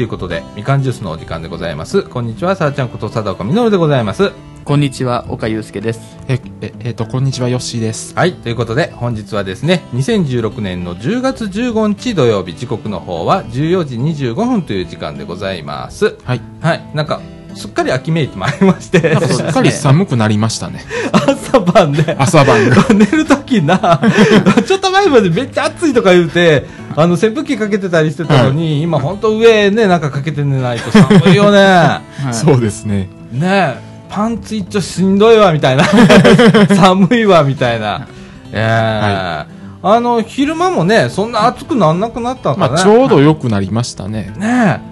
ということで、みかんジュースのお時間でございます。こんにちは、さあちゃんこと佐藤岡みのるでございます。こんにちは、岡祐介です。え、え、えっ、と、こんにちは、ヨッシーです。はい、ということで、本日はですね、2016年の10月15日土曜日、時刻の方は14時25分という時間でございます。はい。はい、なんか、すっかり秋めいてまいりまして、すっかり寒くなりましたね。朝晩で、朝晩が。寝るときな、ちょっと前までめっちゃ暑いとか言うて、あの、扇風機かけてたりしてたのに、今ほんと上ね、なんかかけて寝ないと 寒いよね。はいそうですね。ねえ、パンツ一丁しんどいわ、みたいな。寒いわ、みたいな。ええあの、昼間もね、そんな暑くなんなくなったのかな。まあ、ちょうど良くなりましたね。ねえ。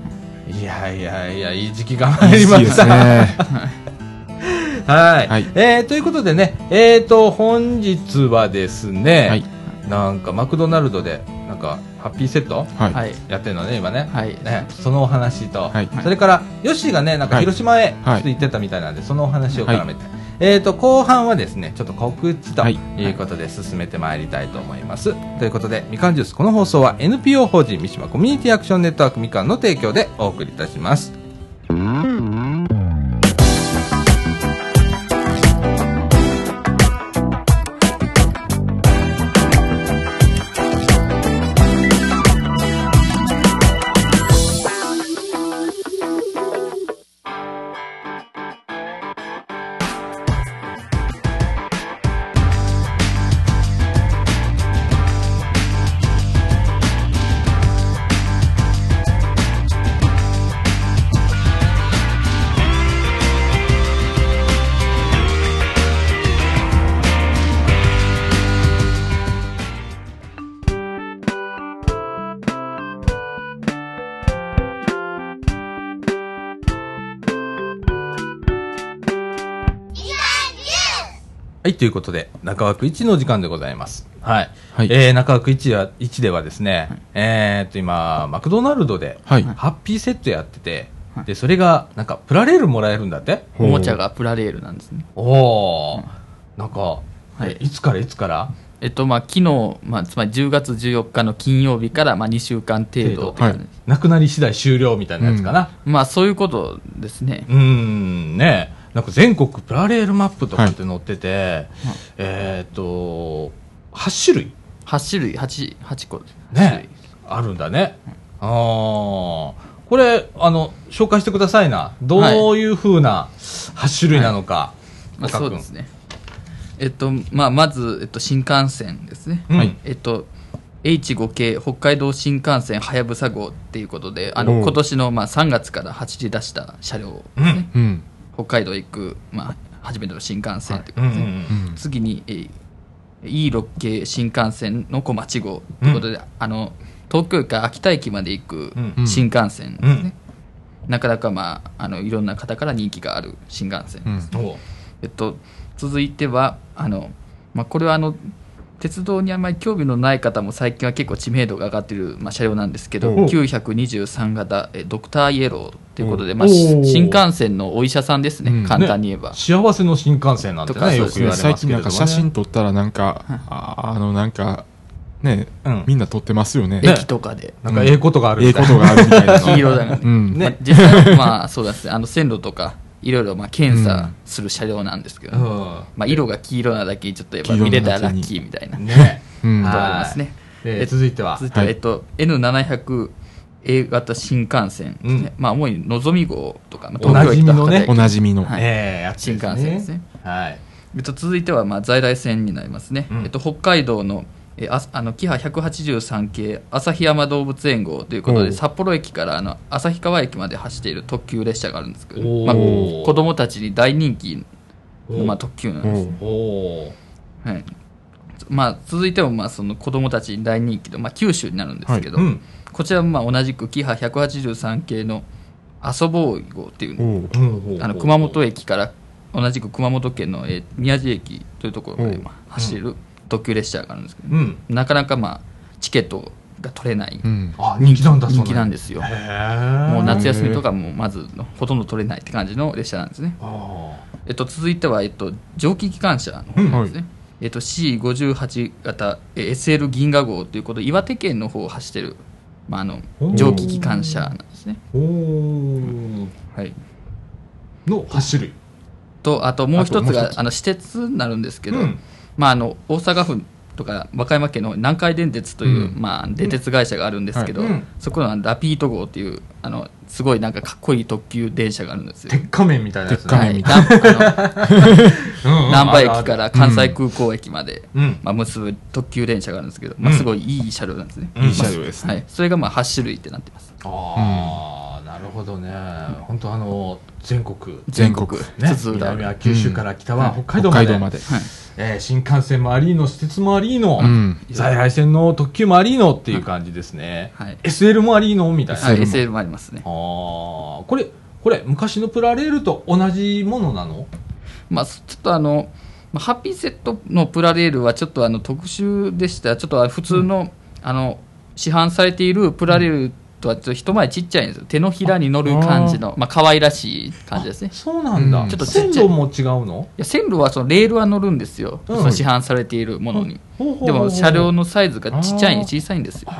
いやいやいや、いい時期が参りまいいですした。ね。はい。はいえー、ということでね、えーと、本日はですね、はい。なんかマクドナルドで、なんか、ハッピーセットはい。はい。やってるのね、今ね。はい。ね、そのお話と、はいそれから、ヨッシーがね、なんかはい広島へちょはいっと行ってたみたいなんで、そのお話を絡めて、えーと、後半はですね、ちょっと告知とはいいうことで進めてまいりたいと思います。ということで、みかんジュース、この放送は NPO 法人三島コミュニティアクションネットワークみかんの提供でお送りいたします。はい、ということで、中枠1の時間でございます。はい。はいえー、中枠1は、1ではですね、えーっと、今、マクドナルドで、はい。ハッピーセットやってて、で、それが、なんか、プラレールもらえるんだって？おもちゃがプラレールなんですね。おお、なんか、はいいつからいつから？えっと、まあ、昨日、まあ、つまり10月14日の金曜日から、まあ、2週間程度って感じです。なくなり次第終了みたいなやつかな。まあ、そういうことですね。うーん、ねなんか全国プラレールマップとかって載ってて、えーっと、8種類8種類、8、8個。ねあるんだね。ああ、これ、あの、紹介してくださいな。どういうふうな8種類なのか。まあ、岡君そうですね。えっと、まあ、まず、えっと、新幹線ですね。うんはいえっと、H5 系北海道新幹線はやぶさ号っていうことで、あの、今年の、まあ、3月から走り出した車両ですね。うん。北海道行く、まあ、初めての新幹線というこうんうとですね。んうん。次に、えー E6 系新幹線の小町号ということで、あの東京駅から秋田駅まで行くうん。新幹線ですね、うん。なかなか、まあ、あのいろんな方から人気がある新幹線です、うん。えっと、続いてはあの、まあ、これはあの鉄道にあまり興味のない方も最近は結構知名度が上がっている、まあ、車両なんですけどおう923型えドクターイエローということで、まあ、おうし新幹線のお医者さんですね、うん。簡単に言えば、幸せの新幹線なんてとかね、よく言われますけれども、ね。最近なんか写真撮ったらなんか、ああのなんか、ね、うん。みんな撮ってますよね。ね。駅とかで。なんかええことがあるええみたいな。ことがあるみたいな。の。黄色だね。うん。ねまあ、実際はまあそうですね。あの線路とかいろいろまあ検査する車両なんですけど、うんまあ、色が黄色なだけちょっとやっぱ見れたらラッキーみたいなとね。うん。あはいりますね。えー続いては続。いては、はいえっと、N700 A 型新幹線ね、うんまあ主にのぞみ号とか、まあ、東京駅と博多駅おなじみの。はいえ新幹線ですね。はい。えっと、続いてはまあ在来線になりますね、うんえっと、北海道のえああのキハ183系旭山動物園号ということで札幌駅からあの旭川駅まで走っている特急列車があるんですけど、まあ、子供たちに大人気の、まあ、お特急なんです、おおはい。まあ、続いてもまあその子供たちに大人気の、まあ、九州になるんですけど、ー。うん。こちらもまあ同じくキハ183系の遊ぼう号っていうあの熊本駅から同じく熊本県の、えー宮地駅というところまで、うん。まあ、走れる特急列車があるんですけど、うん。なかなかまあチケットが取れないうん。あ、人気なんだ、人気なんでですよ。へえ。もう夏休みとかもまずほとんど取れないって感じの列車なんですね、あえっと、続いては、えっと、蒸気機関車の方ですね、えっと、C58 型えー SL 銀河号ということで岩手県の方を走ってる、まあ、あの蒸気機関車なんですね。おー。はい。の8種類と、あともう一つがあの、私鉄になるんですけど、うんまあ、あの、大阪府とか和歌山県の南海電鉄という、うん。まあ、電鉄会社があるんですけど、はい。うん。そこのラピート号っていう、あの、すごいなんかかっこいい特急電車があるんですよ。鉄仮面みたいなやつ鉄仮面はい、みたいなあの 難波駅からら関西空港駅まで、うん。まあ、結ぶ特急電車があるんですけど、まあ、うん。すごいいい車両なんですね、うんいい車両ですね。はい、それがまあ8種類ってなってます。ああ、なるほどね。本当あの全国。全国。ね。南は九州から北はうん。北海道まで,、まで。はい。えー新幹線もありーの私鉄もありーの、うん。在来線の特急もありーのっていう感じですね、はい。SL もありーのみたいな、はい、SL もありますね。ああこれこれ昔のプラレールと同じものなの？まあ、ちょっとあの、まあ、ハッピーセットのプラレールはちょっとあの特殊でした。ちょっと普通の,、あの市販されているプラレールとはちょっと一回りちっちゃいんですよ。手のひらに乗る感じのまあ可愛らしい感じですね。あそうなんだ、うんちょっとちっちゃい。線路も違うの？いや線路はそのレールは乗るんですよ、うん。その市販されているものに、でも車両のサイズがちっちゃい小さいんですよ。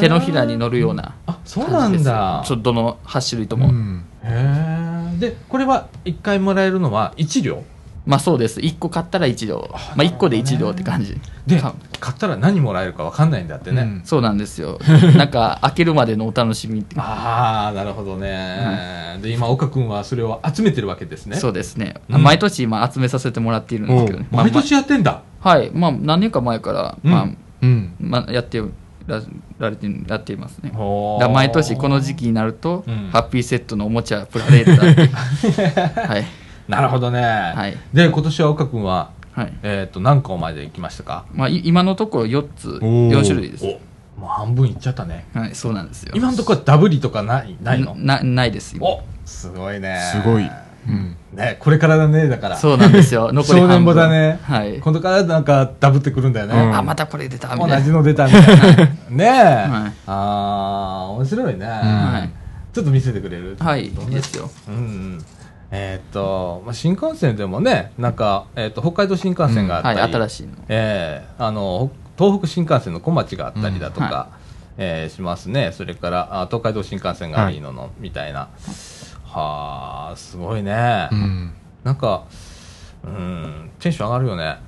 手のひらに乗るようなあそうなんだ。ちょっとどの8種類とも、うん。へえでこれは1回もらえるのは1両？まあそうです。1個買ったら1両まあ1個で1両って感じ。でか。買ったら何もらえるか分かんないんだってね、うん。そうなんですよ。なんか開けるまでのお楽しみって。ああなるほどね、で今岡君はそれを集めてるわけですね。そうですね、うん。毎年今集めさせてもらっているんですけどね、まあ毎年やってんだ、まはい。まあ何年か前から、うん。まあうん。まあ、やってらられてやっていますね。だ毎年この時期になると、うん。ハッピーセットのおもちゃプラレールだって はいなるほどね、はい。で今年は岡君ははい。えっ、と何個まで行きましたか？まあ、い今のところ4つー。4種類です。おもう半分いっちゃったね。はいそうなんですよ。今のところはダブリとかないないの？なないです今。おすごいね。すごい。うん。ねこれからだねだから。そうなんですよ。残り半分。場だね。はい。今度からなんかダブってくるんだよね、うん。あまたこれ出たみ同たいな。じの出たみたいな。ねえ、はい。ああ面白いね、はい。ちょっと見せてくれる？はいいどんな？いですよ。うんうんえーっと、まあ、新幹線でもねなんか、えーっと北海道新幹線があったり、はい新しいの。ええあの東北新幹線の小町があったりだとか、うんはえーしますね。それからあ東海道新幹線がありのの、みたいな。はあすごいね、うん。なんかうんテンション上がるよね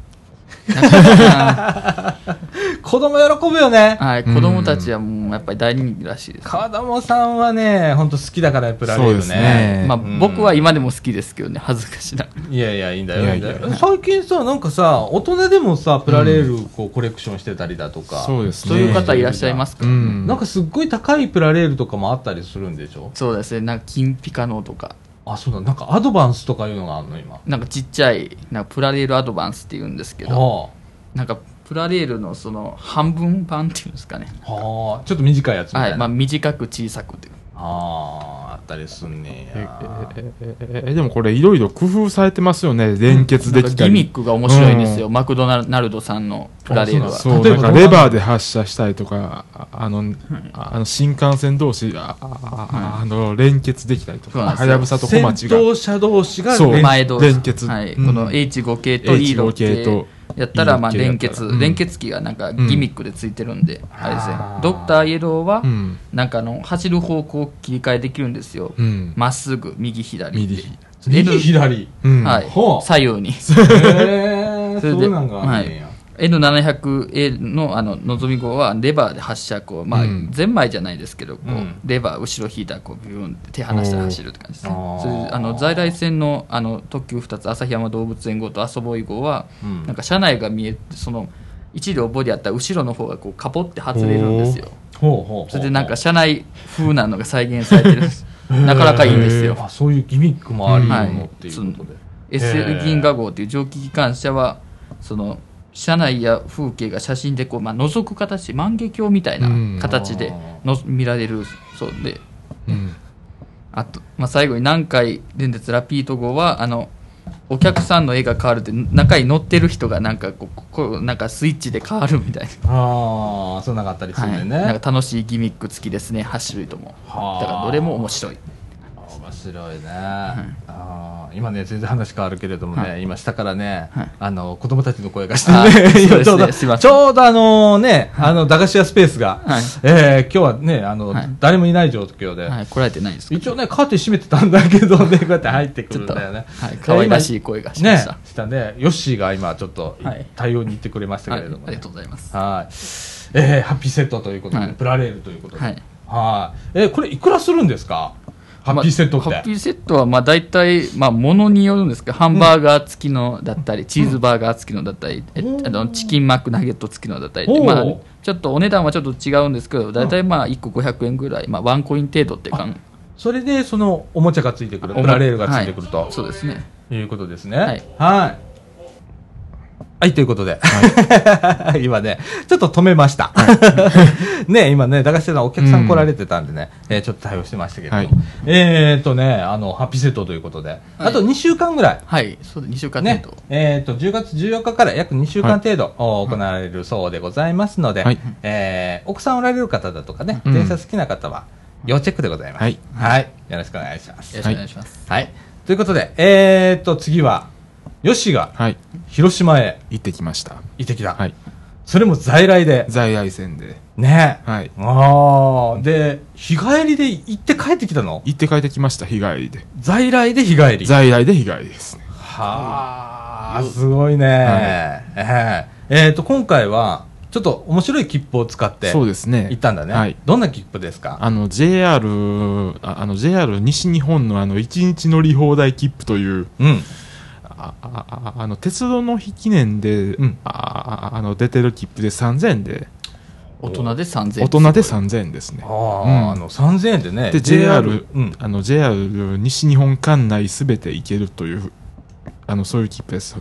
子供喜ぶよね。はい子供たちはもうやっぱり大人気らしいです、川玉さんはね本当好きだからプラレールね。ね。まあ、うん。僕は今でも好きですけどね恥ずかしないやいやいいんだよいやいやいいんだよ最近さなんかさ大人でもさプラレールこうコレクションしてたりだとか、そうですね。そういう方いらっしゃいますか、うん。なんかすっごい高いプラレールとかもあったりするんでしょ？そうですね。なんか金ピカのとかあそうだ。なんかアドバンスとかいうのがあるの今？なんかちっちゃいなんかプラレールアドバンスって言うんですけどはなんかプラレールのその半分版っていうんですかね。あはあ。ちょっと短いやつみたいな、はい。まあ短く小さくてあああったりすんねえやええええでもこれいろいろ工夫されてますよね。連結できたり。なんかギミックが面白いんですよ、うん。マクドナルドさんのプラレールは。あそう、レバーで発射したりとか、ああの、あの新幹線同士、あああの、連結できたりとか、はやぶさと小先町が。頭車同士が連前同士。連結。はい。うん。この H5 系と E6 H5 系。系とやったらまあ E6 系連結、うん。連結機がなんかギミックでついてるんで、あれですねドクターイエローはうん。なんかあの走る方向を切り替えできるんですよ。うん。ま、っすぐ右左右左。うん。はい。左右に。それでそうなんがあんね。んや、N700A のあののぞみ号はレバーで発射こう、まあうん。ゼンマイじゃないですけどこう、うん。レバー後ろ引いたらこうビューンって手離したら走るって感じですね。そあの在来線のあの特急2つ旭山動物園号と遊ぼい号は、うん。なんか車内が見えてその一両ボディあったら後ろの方がこうカポって外れるんですよ。それでなんか車内風なのが再現されてるんですなかなかいいんですよ。あそういうギミックもありのはい。のっていうことで、SL 銀河号っていう蒸気機関車はその車内や風景が写真でこう、まあ、覗く形万華鏡みたいな形での見られるそうで。うん。あと、まあ、最後に南海電鉄ラピート号はあのお客さんの絵が変わるって中に乗ってる人がなんかこうこうなんかスイッチで変わるみたいああそんなかったりすな、るんだよね、なんか楽しいギミック付きですね8種類とも。はあ。だからどれも面白い。面白いね、あー今ね、全然話変わるけれどもね、はい。今下からね、はい。あの、子供たちの声がしてあね、そう今です。ちょうど、ちょうどあのね、あの、駄菓子屋スペースが、はい。えー今日はね、あの、はい。誰もいない状況で、はい、来られてないんですか？一応ね、カーテン閉めてたんだけどね、こうやって入ってくるんだよね。はい、可愛らしい声がしまねした。、したね、ヨッシーが今ちょっとはい。対応に行ってくれましたはい、あけれども、ね。りがとうございます。はい。えー、ハッピーセットということで、はい。プラレールということで。はい。はい。えーこれいくらするんですか？ハッピーセットって。まあハッピーセットは、まあ、大体、まあ、ものによるんですけど、ハンバーガー付きのだったり、チーズバーガー付きのだったり、えうん。あのチキンマックナゲット付きのだったりまあ、ちょっとお値段はちょっと違うんですけど、大体まあ、1個500円ぐらい、まあ、ワンコイン程度って感それで、その、おもちゃがついてくる、プラレールがついてくると、そうですね。い、うことですね。はい。はい。はい、ということで。今ね、ちょっと止めました。ね、今ね、駄菓子屋さんお客さん来られてたんでね、えーちょっと対応してましたけども、はいえーっとね、あの、ハッピーセットということで、あと2週間ぐらい、はい、そうで2週間程ね度。、えーっと、10月14日から約2週間程度、お行われるそうでございますので、はいえー奥さんおられる方だとかね、うん電車好きな方は、要チェックでございます。はいはい。よろしくお願いします。よろしくお願いします。はい。ということで、えーっと、次は、ヨッシーがはい。広島へ行ってきました。行ってきた。はい。それも在来で？在来線で。ねはい。ああ。で、日帰りで行って帰ってきたの？行って帰ってきました、日帰りで。在来で日帰り？在来で日帰りですね。はあ、すごいね。えええーと、今回は、ちょっと面白い切符を使ってそうですね。行ったんだね。はい。どんな切符ですか？あの、JR、ああの、JR 西日本のあの、1日乗り放題切符という、うん。ああああの、鉄道の日記念で、うんあああの、出てる切符で3000円で、大人で3000円。大人で3000円ですねあ。あ、うんあの、3000円でね。で、JR、うん。あの、JR 西日本管内すべて行けるという、あの、そういう切符です。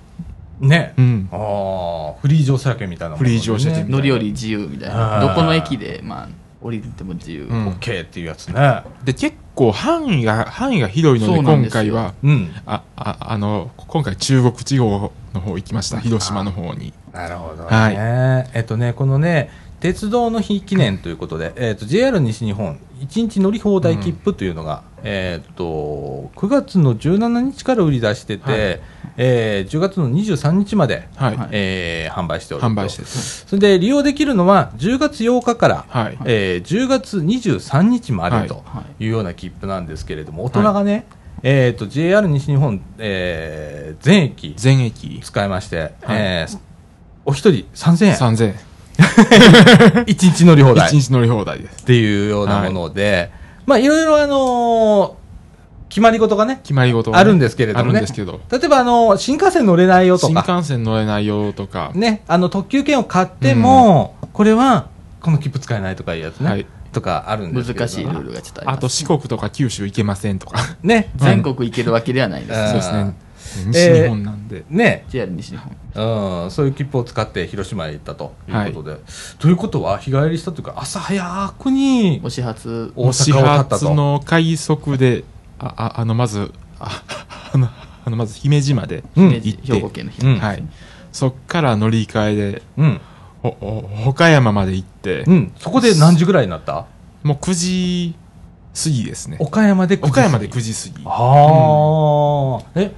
ね。うん。ああ、フリー乗車券みたいなフリー乗車券ね乗り降り自由みたいな。どこの駅で、まあ、降りても自由。うんオッケーっていうやつね。で、結構範囲が、範囲が広いので、今回は、うん。あ、あ、あの、今回中国地方の方行きました。広島の方に。なるほどね。はいえっとね、このね、鉄道の日記念ということで、えっと、JR 西日本、1日乗り放題切符というのが、えっと、9月の17日から売り出してて、はい。えー10月の23日まで、はい。はいえー販売しておると。販売してです。それで利用できるのは10月8日から、はい。えー10月23日までとはい。うような切符なんですけれども、大人がね、えー、と JR 西日本、えー全駅全駅。使いまして、えーお一人3000円、3000円。一日乗り放題。1日乗り放題です。っていうようなもので、まあいろいろあのー決まり事がね、決まり事がねあるんですけれどもね。あるんですけど。例えばあの新幹線乗れないよと新か、幹線乗れないよとか、ね、あの特急券を買っても、これはこの切符使えないとかいうやつね、はい。とかあるんですけれど難しいルールがちょっとあります。あと四国とか九州行けませんとか。ね、全国行けるわけではないです。うん。そうですね。西日本なんで。ね、JR 西日本。うん、そういう切符を使って広島へ行ったと。い。うことで、ということは日帰りしたというか朝早くにお始発、大始阪を立ったと。発の快速で、あ、ああの、まず、ああの、あのまず姫路まで行って、兵庫県の姫路。はい。そっから乗り換えで、うん、ほ、ほ岡山まで行って、うん、そこで何時ぐらいになった？もう9時過ぎですね。岡山で9時岡山で9時過ぎ。ああ、え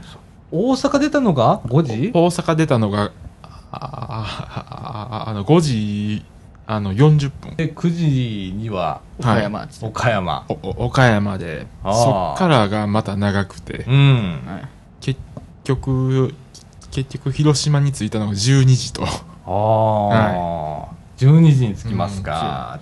大阪出たのが5時？大阪出たのが、ああの5時あの40分。で9時には岡山。岡山、おお岡山で。そっからがまた長くて。うん。はい。結局結局広島に着いたのが12時と。ああ、12時に着きますか、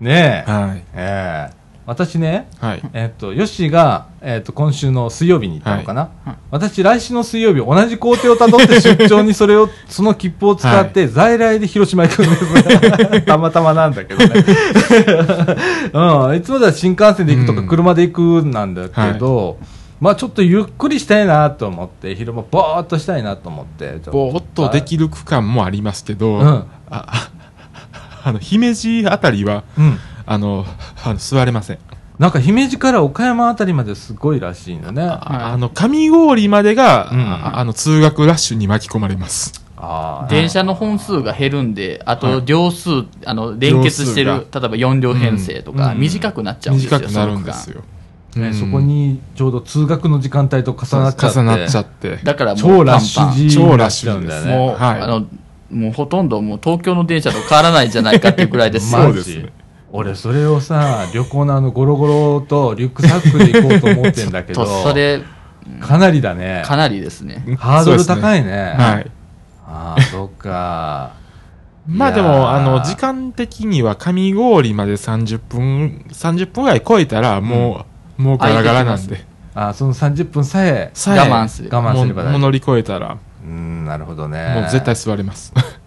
ねえ、はい。ええ私ねはい。えっと、ヨッシーが、えっと、今週の水曜日に行ったのかな、はい。私、来週の水曜日、同じ工程をたどって出張にそれを、その切符を使って、在来で広島行くんです。たまたまなんだけどね。うん、いつもだったら新幹線で行くとか、うん。車で行くなんだけど、まあちょっとゆっくりしたいなと思って、昼間ぼーっとしたいなと思って。ぼーっとできる区間もありますけど、うん。あああの姫路あたりはうん。あのあの 座れません。なんか姫路から岡山あたりまですごいらしいんだね。ああの上郡までが、うん。ああの通学ラッシュに巻き込まれます。電車の本数が減るんで、あはい。と両数、あの連結してる、例え両ば4両編成とか、うん。短くなっちゃうんですよ、短くなるんですよ、ねうん。そこにちょうど通学の時間帯と重なっちゃって。重なっちゃって。だからもう超ラッシュラッシュ時です。もう、はい。あの、もうほとんどもう東京の電車と変わらないんじゃないかっていうくらいですそうですね俺それをさ旅行のあのゴロゴロとリュックサックで行こうと思ってんだけど と、それ、かなりだねかなりですね。ハードル高いね。ねはい。ああそっか まあでも、あの、時間的には上郡まで30分、30分ぐらい超えたら、もう、もうガラガラなんで。あその30分さえさえ我慢する我慢すればう乗り越えたら、うんなるほどねもう絶対座れます。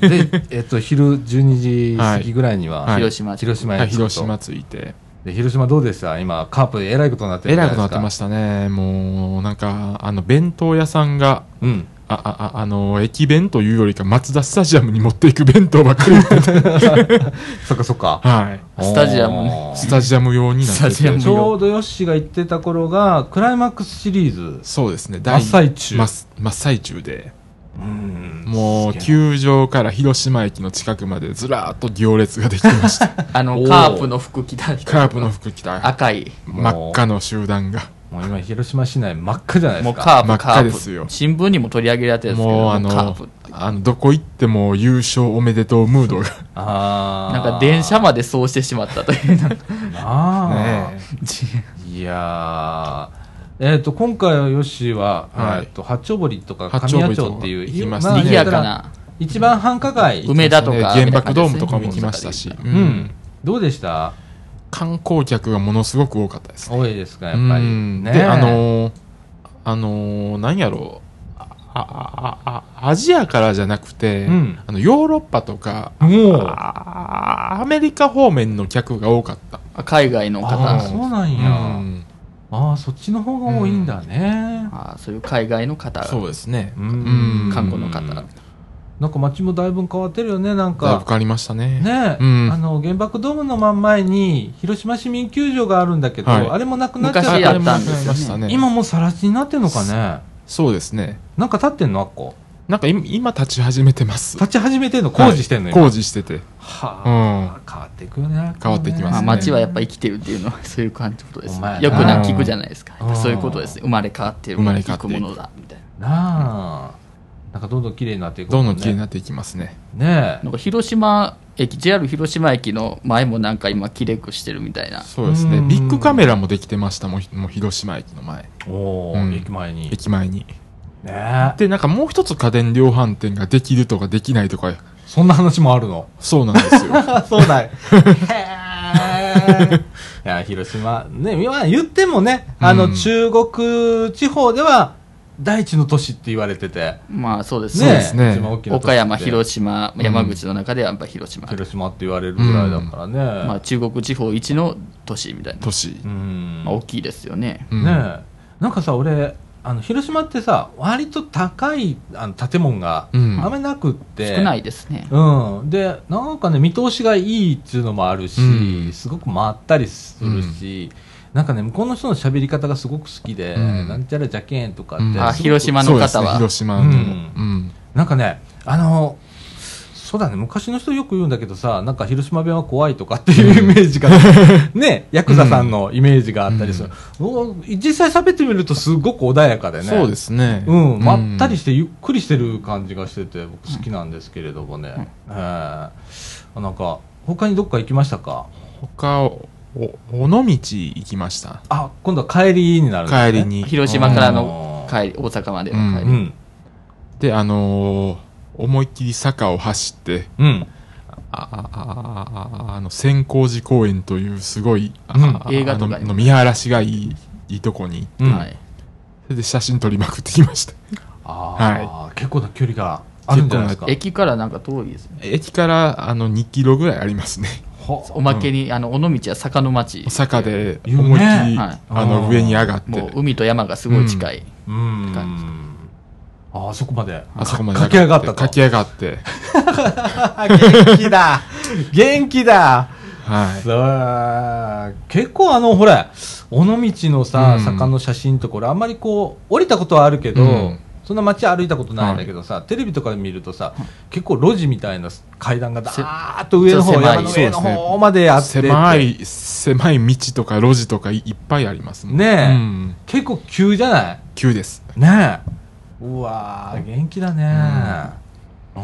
で、えっと、昼12時過ぎぐらいには、はい広島広島はいへ広島着いて。で広島どうでした？今、カープえらいことになってるえ。らいことになってましたね。もう、なんか、あの、弁当屋さんが、うん。あ、あ、ああの、駅弁というよりか、松田スタジアムに持っていく弁当ばっかり そっかそっか。はい。スタジアムねスタジアム用になってて。ちょうどヨッシーが言ってた頃が、クライマックスシリーズ。そうですね。真っ最中真っ最中で。うんもう、球場から広島駅の近くまでずらーっと行列ができてました。あの、カープの服着た人カープの服着た赤い。真っ赤の集団が。もう今、広島市内真っ赤じゃないですか。もうカープ、真っ赤カープ。ですよ新聞にも取り上げられてるんですけど、もうあのプ。、あの、どこ行っても優勝おめでとうムードが。あーなんか電車までそうしてしまったという。なあ、ねいやーえっ、と、今回はヨッシーは、はいえっと、八丁堀とか八神谷町っていう、行きましたあ賑やかな。一番繁華街。梅田とか原爆ドームとかも行きましたし。ううんん。どうでした？観光客がものすごく多かったですね。多いですか、やっぱり。うんねで、あのー、あのー、なんやろう。あ、あ、あ、あアジアからじゃなくて、うんあの、ヨーロッパとか、アメリカ方面の客が多かった。あ海外のあ方あ、そうなんうや。ん。ああ、そっちの方が多いんだね。あそういう海外の方そうですね。うんうん観光の方なんか街もだいぶ変わってるよね、なんか。だいぶ変わりましたね。ねえ、うんあの、原爆ドームの真ん前に、広島市民球場があるんだけど、はいあれもなくなっちゃっ昔やったんですよね今もう更地になってんのかね？そうですね。なんか立ってんのあっこ？なんか今、今立ち始めてます。立ち始めてんの？工事してんの今？はい工事してて。はうんあ、変わっていくよね。変わっていきますまあ、ね街はやっぱ生きてるっていうのはそういう感じのことですお前よくな聞くじゃないですかうんそういうことですね生まれ変わってる生まれ変わっていく生くものだみたいななあ。なんかどんどん綺麗になっていくどんどん綺麗にね。なっていきますね。ねえなんか広島駅 JR 広島駅の前もなんか今きれくしてるみたいなそうですね。うんビッグカメラもできてましたもん、もう広島駅の前。おー、うん駅前に。ね駅前に。え。で、なんかもう一つ家電量販店ができるとかできないとか、そんな話もあるの？そうなんですよ。あ、そうだい。いや、広島、ね、まあ言ってもね、あの、うん中国地方では、第一の都市って言われてて、まあそうですねね岡山広島うん山口の中ではやっぱ広島、広島って言われるぐらいだからね。まあ、中国地方一の都市みたいな、都市う。ん。まあ、大きいですよねうんねえ。なんかさ、俺、あの、広島ってさ、割と高いあの建物がうん。あんまりなくって、少ないですね、うん。で、なんかね、見通しがいいっていうのもあるし、うん。すごくまったりするし、なんかね、向こうの人の喋り方がすごく好きで、うん。なんちゃらじゃけんとかって、広島のそうですね、方は広島の。ううんん。なんかね、あの、そうだね、昔の人よく言うんだけどさ、なんか広島弁は怖いとかっていうイメージが、ね、ヤクザさんのイメージがあったりする。お実際喋ってみるとすごく穏やかでね。そうですね。うん、まったりしてゆっくりしてる感じがしてて、僕好きなんですけれどもね。ええなんか、他にどっか行きましたか？他、お、尾道行きました。あ、今度は帰りになるんですね。帰りに。広島からの帰り大阪までの帰り、うん。で、あのー思いっきり坂を走って、うん。あ、あ、あ、ああの、千光寺公園というすごい、あうん。あ映画のの見晴らしがいい、いいとこに、うん。はい、それで写真撮りまくってきました。ああ、結構な距離があるんじゃないですか？駅からなんか遠いですね。駅から、あの、2キロぐらいありますね。ほおまけに、あの尾道は坂の町。坂で思いっきり、はい。あの、上に上がって。もう、海と山がすごい近い、うん。感じ。ああそこまで。あそこまで駆け上がったと。駆け上がって、元気だ。元気だ。はい。そう。結構あの、ほら、尾道のさ、うん。坂の写真とこれ、あんまりこう、降りたことはあるけど、うん。そんな街歩いたことないんだけどさ、テレビとかで見るとさ、結構路地みたいな階段がだーっと上の方、山の上の方まであってて。狭い、狭い道とか路地とかいいっぱいありますねえ。うん。結構急じゃない？急です。ねえうわー元気だね。うん。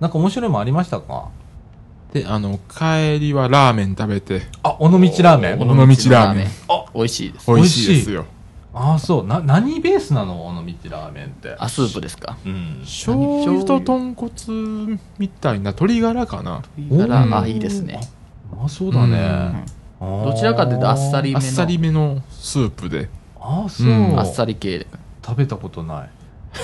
なんか面白いもんありましたか？で、あの、帰りはラーメン食べて、あ尾道ラーメン？尾道ラーメン。あ美味しいです。美味しい。ですよ。ああそう。な何ベースなの？尾道ラーメンって。あスープですか。うん。醤油と豚骨みたいな。鶏ガラかな。からうんあいいですね。ああそうだね、どちらかというとあっさりめの。あっさりめのスープで。ああそう、うん。あっさり系で食べたことない。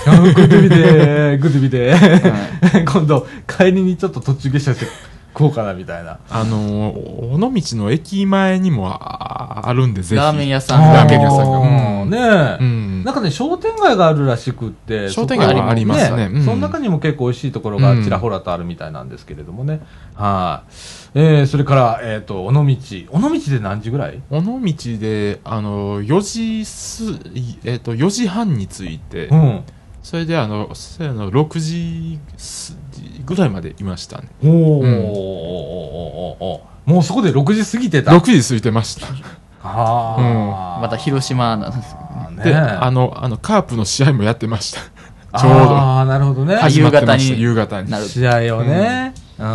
あ グッドビでーグッドビでー。今度帰りにちょっと途中下車して食おうかなみたいな。あのー、尾道の駅前にもああるんで、ぜひ。ラーメン屋さん。ラーメン屋さんが。うん。ねえ、うん。なんかね商店街があるらしくって商店街はありますね。うん。その中にも結構美味しいところがちらほらとあるみたいなんですけれどもね、はい、えー、それから、えっ、と尾道。尾道で何時ぐらい？尾道で、あの、4時す、いえっ、と、4時半に着いて、うん。それで、あの、それの6時すぐらいまでいましたね。おー、うん。おもうそこで6時過ぎてた。6時過ぎてました。ああ、また広島なんですね。で、あの、あの、カープの試合もやってました。ちょうど。ああなるほどね。はい始まってました。夕夕方に。試合をね。うん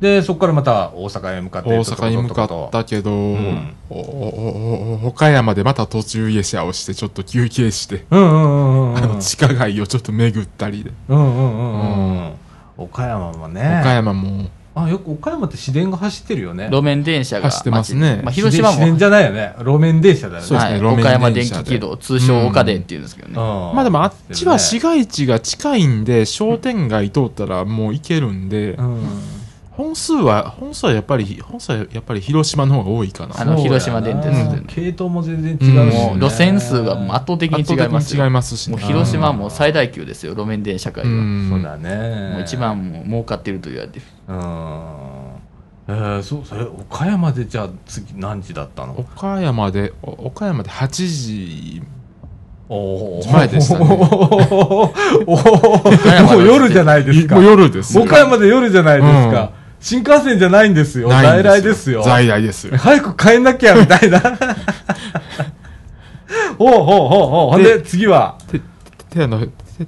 でそこからまた大阪へ向かって大阪に向かったけど、ん。おおおお岡山でまた途中下車をして、ちょっと休憩して、うんうんうんうんあの、地下街をちょっと巡ったりで。うんうんうんうん。岡山もね。岡山も、あよく岡山って市電が走ってるよね。路面電車が走ってますね。まあ、広島も。市電市電じゃないよね。路面電車だよね。はい、そうですね岡山電気軌道通称岡電っていうんですけどね、うん。まあでもあっちは市ね街地が近いんで、商店街通ったらもう行けるんで、うん本数は、本数はやっぱり、本数はやっぱり広島の方が多いかな。あの広島電鉄。うん。系統も全然違うしね、もう路線数が圧倒的に違います違いますしね。もう広島はもう最大級ですよ路面電車界は、うん。そうだね。もう一番もう儲かってると言われてる。うん。えー、そうそれ岡山でじゃあ次何時だったの？岡山で、お岡山で8時、おー。前でしたね。おー。おーもう夜じゃないですか。もう夜ですよ。岡山で夜じゃないですか、うん新幹線じゃないんですよ。在来ですよ。在来ですよ。早く帰んなきゃみたいな。おうほうほうほう。ほんでで次は？て、て、あの、て、て、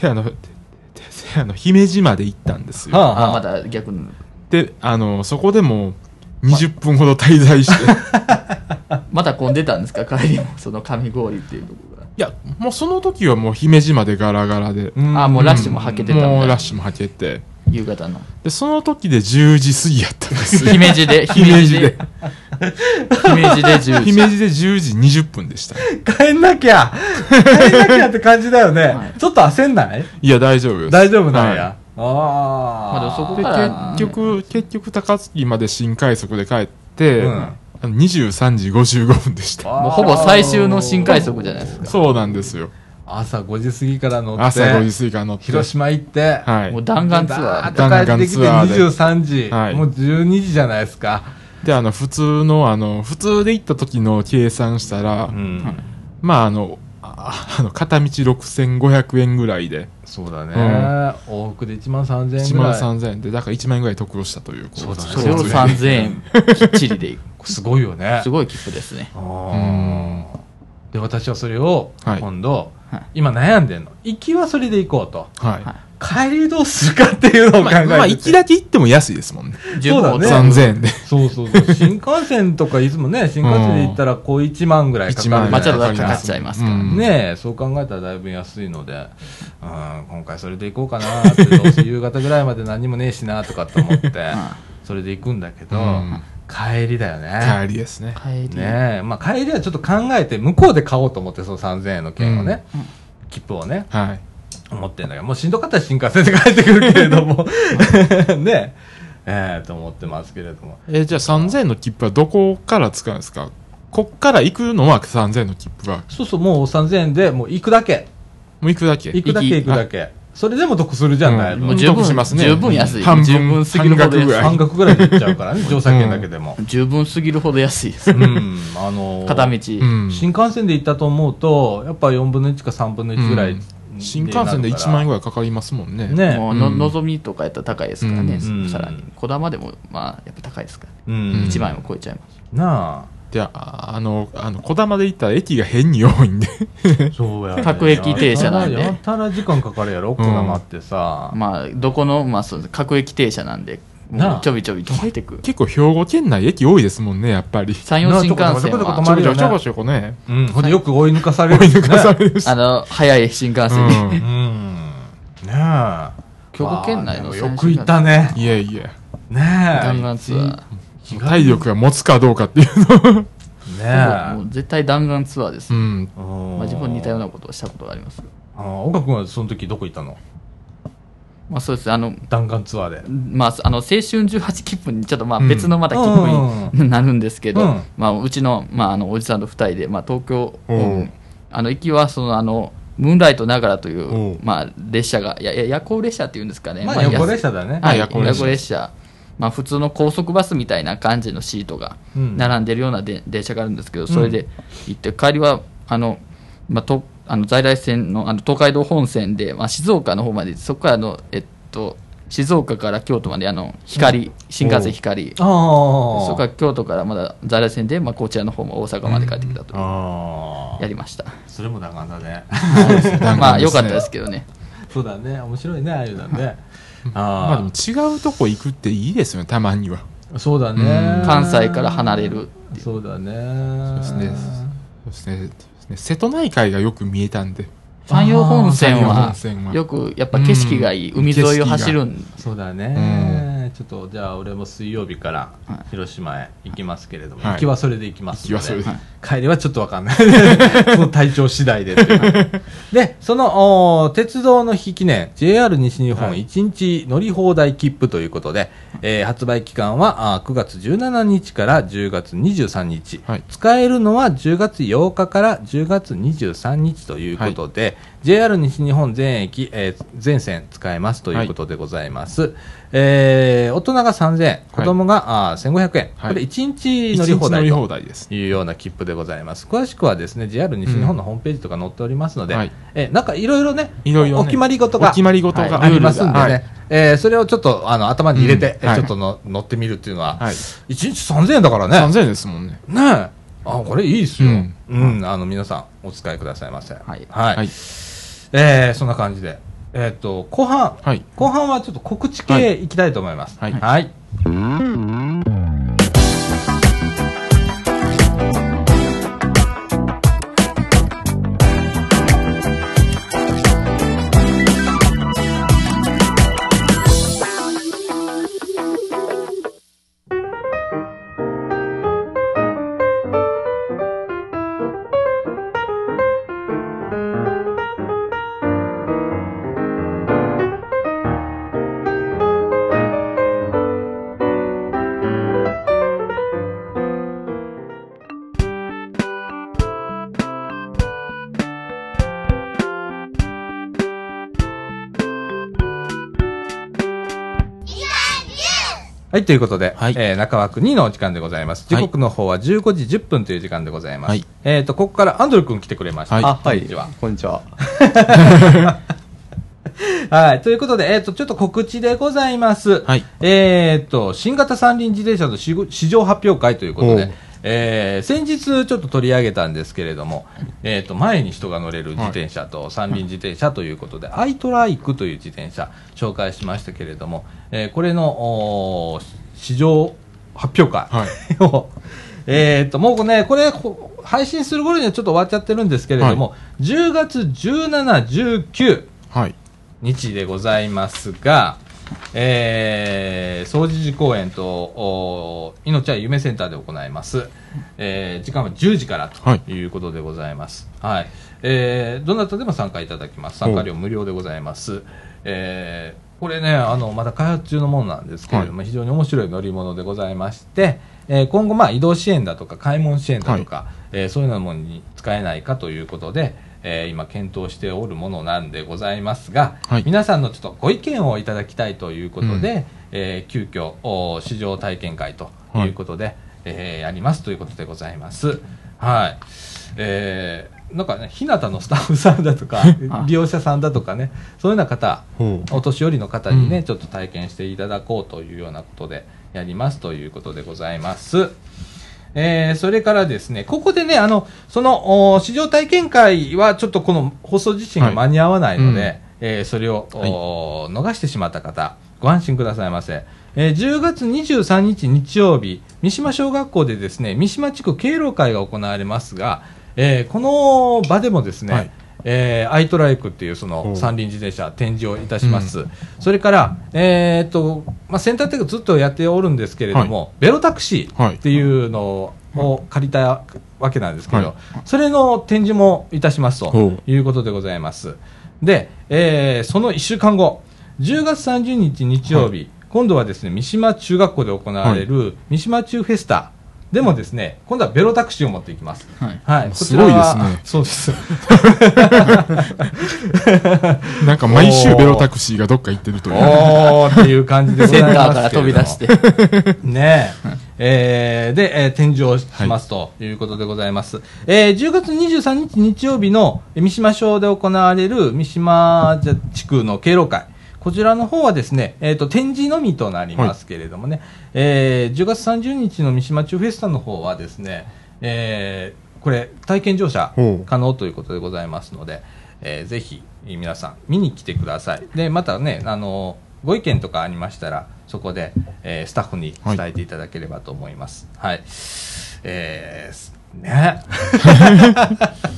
て、あの、て、て、てあの、姫路まで行ったんですよ。はあまだ逆にで、あの、そこでもう20分ほど滞在して、まだ混んでたんですか帰りもその上郡っていうところがいや、もうその時はもう姫路までガラガラで、んあもうラッシュもはけてたもうラッシュもはけて、夕方の。で、その時で10時過ぎやったんです。よ。姫路で。姫路で。姫路で10時。姫路で10時20分でした。帰んなきゃ。帰んなきゃって感じだよね、はい。ちょっと焦んない？いや、大丈夫です。大丈夫なんや、はい。ああまあでもそこでから結局、結局高槻まで新快速で帰って、うん。あの23時55分でした。もうほぼ最終の新快速じゃないですか。そうなんですよ。朝5時過ぎから乗って朝5時過ぎから乗って。広島行って、はい。もう。弾丸ツアー。でだーっと帰ってきて弾丸ツ23時、はい。もう12時じゃないですか、で、あの、普通の、あの、普通で行った時の計算したら、うん。まあ、あの、ああの、片道6500円ぐらいで、そうだね、うん。往復で1万3000円ぐらい。1万3000円で、だから1万円ぐらい得をしたという。そうだね。それを3000円。きっちりで。い くすごいよね。すごい切符ですね。で私はそれをはい。今度、はい今悩んでんの。行きはそれで行こうと。はい。はい帰りどうするかっていうのを考えてて、まあ、まあ、行きだけ行っても安いですもんね。そうだね。3000円で。そうそうそう。新幹線とかいつもね 新幹線で行ったらこう1万ぐらいかかるじゃないまあちょっとかかかっちゃいますか。らうん。ねえそう考えたらだいぶ安いので、うん、今回それで行こうかなってどうせ夕方ぐらいまで何もねえしなとかって思って それで行くんだけど、うん帰りだよね。帰りですね。帰り。ねえ。まあ帰りはちょっと考えて向こうで買おうと思ってその3000円の券をね、うん。切符をね。はい。思ってんだけどもうしんどかったら新幹線で帰ってくるけれども。ね。えええと思ってますけれども。えじゃあ3000円の切符はどこから使うんですか？こっから行くのは3000円の切符は。そうそうもう3000円でもう行くだけ。もう行くだけ。行くだけ行くだけそれでも得するじゃない。の、もう十分得しますね。十分安い。半分十分すぎるほど安い半額ぐらい。半額ぐらいでいっちゃうからね。乗車券だけでも、十分すぎるほど安いです。うん。あのー片道、うん。新幹線で行ったと思うとやっぱ4分の1か3分の1ぐらい、うん。新幹線で1万円ぐらいかかりますもんね。ね。もうの、うん。のぞみとかやったら高いですからね、うん。さらに。こだまでもまあやっぱ高いですから、うん。1万円を超えちゃいます。なで、ああの、あの、こだまで行ったら駅が変に多いんで。あそうや、ね、各駅停車なんで。やたら時間かかるやろ？こだまってさ、まあどこの、まあ、そう各駅停車なんでちょびちょび止まってく。結構兵庫県内駅多いですもんね、やっぱり。ち山陽新幹線なあちょこちょこちょこちょこちょこね。うん、ほんでよく追い抜かされる。追い抜かされる。し。あ。の早い新幹線。に、うん。うん。ねえ兵庫県内のよく行ったね。いえいえ。ねえ弾丸ツアー体力が持つかどうかっていうの。ねもう絶対弾丸ツアーです、うん。まあ、自分似たようなことをしたことがあります。あ岡君はその時どこ行ったの？まあそうですあの弾丸ツアーで。まあ、あの青春18切符にちょっとまあうん。別のまた切符になるんですけど、うん。まあ、うちの,、まああのおじさんと2人で、まあ、東京を、うん。あの行きはそのあのムーンライトながらという、うん。まあ、列車がいやいや夜行列車っていうんですかね、まあ横列車だね。はい、夜行列車。夜行列車まあ、普通の高速バスみたいな感じのシートがうん。並んでるようなで電車があるんですけど、それで行って帰りはあの、まあ、とあの在来線のあの東海道本線で、まあ、静岡の方までそこからあの、えっと、静岡から京都まであの光、新幹線光、ああそこから京都からまだ在来線で、まあ、こちらの方も大阪まで帰ってきたという、ああやりました、それも弾丸だね。まあ良かったですけどね。そうだね。面白いねああいうのねまあでもあ違うとこ行くっていいですよね、たまには。あそうだね。うん。関西から離れるそうだね。そうですね。そうですね。瀬戸内海がよく見えたんで。山陽本線山陽は本線は。よくやっぱ景色がいい、うん海沿いを走るんそうだね、ちょっとじゃあ俺も水曜日から広島へ行きますけれども、はい。行きはそれで行きますのではい帰りはちょっとわかんない。その体調次第ででそのお鉄道の日記念 JR 西日本はい。1日乗り放題切符ということで、えー発売期間はあー9月17日から10月23日、はい。使えるのは10月8日から10月23日ということで、JR 西日本全駅、えー全線使えますということでございます。えー大人が3000円、子供が、あー1500円、はいこれ1日乗一日乗りり放題と。いうような切符でございます。詳しくはですね、JR 西日本のホームページとか載っておりますので、はいえなんかいろいろね、いろいろねお決まり事がお決まり事がありますんでね、はいえーそれをちょっとあの頭に入れて、うんはいちょっとの乗ってみるっていうのは、はい。1日3000円だからね。3000円ですもんね。ねえ。あ、これいいですよ。ううんん。あの、皆さん、お使いくださいませ。はいはい。はい。えーそんな感じで。えっ、と、後半、はい。後半はちょっと告知は系いきたいと思います。はいはい。はい、ということで、はいえー中枠2のお時間でございます。時はい刻の方は15時10分という時間でございます。はいえっ、と、ここからアンドル君来てくれました。はいあ、はい。こんにちは。こんにちは。はい。ということで、えっ、と、ちょっと告知でございます。はいえっ、と、新型三輪自転車の市市場発表会ということでえー先日ちょっと取り上げたんですけれども、えっ、と、前に人が乗れる自転車と三輪自転車ということで、アイトライクという自転車紹介しましたけれども、えーこれの、市場発表会はい。を、えっと、もうね、これ、ほ配信する頃にはちょっと終わっちゃってるんですけれども、10月17、19、はい。日でございますが、えー、総除寺公園とお命は夢センターで行います、えー時間は10時からはい。ということでございます、はい。えーどなたでも参加いただきます。参加料無料でございます、えーこれねあのまだ開発中のものなんですけれども、非常に面白い乗り物でございまして、えー今後、まあ、移動支援だとか買い物支援だとか、えーそういうようなものに使えないかということで、えー今検討しておるものなんでございますが、はい皆さんのちょっとご意見をいただきたいということで、えー急遽お市場体験会ということで、えーやりますということでございます。はい。えーなんかね、日向のスタッフさんだとか、利用者さんだとかね、そういうような方、お年寄りの方にね、うんちょっと体験していただこうというようなことでやりますということでございます。えーそれからですね、ここでね、あの、その、お市場体験会はちょっとこの放送自身が間に合わないので、はいうん。えーそれを、お逃してしまった方、ご安心くださいませ。えー10月23日日曜日、三島小学校でですね、三島地区敬老会が行われますが、えーこの場でもですね、はいえーアイトライクっていうその三輪自転車展示をいたします。それから、えーっと、まあ、センターテックずっとやっておるんですけれども、ベロタクシーっていうのを借りたわけなんですけど、はい。それの展示もいたしますということでございます。で、えーその1週間後、10月30日日曜日、今度はですね、三島中学校で行われる三島中フェスタでもですね、今度はベロタクシーを持っていきます。はいはい、こすちらはごいですね そうです。なんか毎週ベロタクシーがどっか行ってるという。おーっていう感じでござセいますンターから飛び出して。ねえ。えーで、えー展示をしますということでございます。えー10月23日日曜日の三島省で行われる三島地区の敬老会。こちらの方はですね、えっ、と、展示のみとなりますけれどもね、えー10月30日の三島中フェスタの方はですね、えーこれ、体験乗車可能ということでございますので、えーぜひ皆さん見に来てください。で、またね、あのご意見とかありましたら、そこで、えースタッフに伝えていただければと思います。はい。えーすね。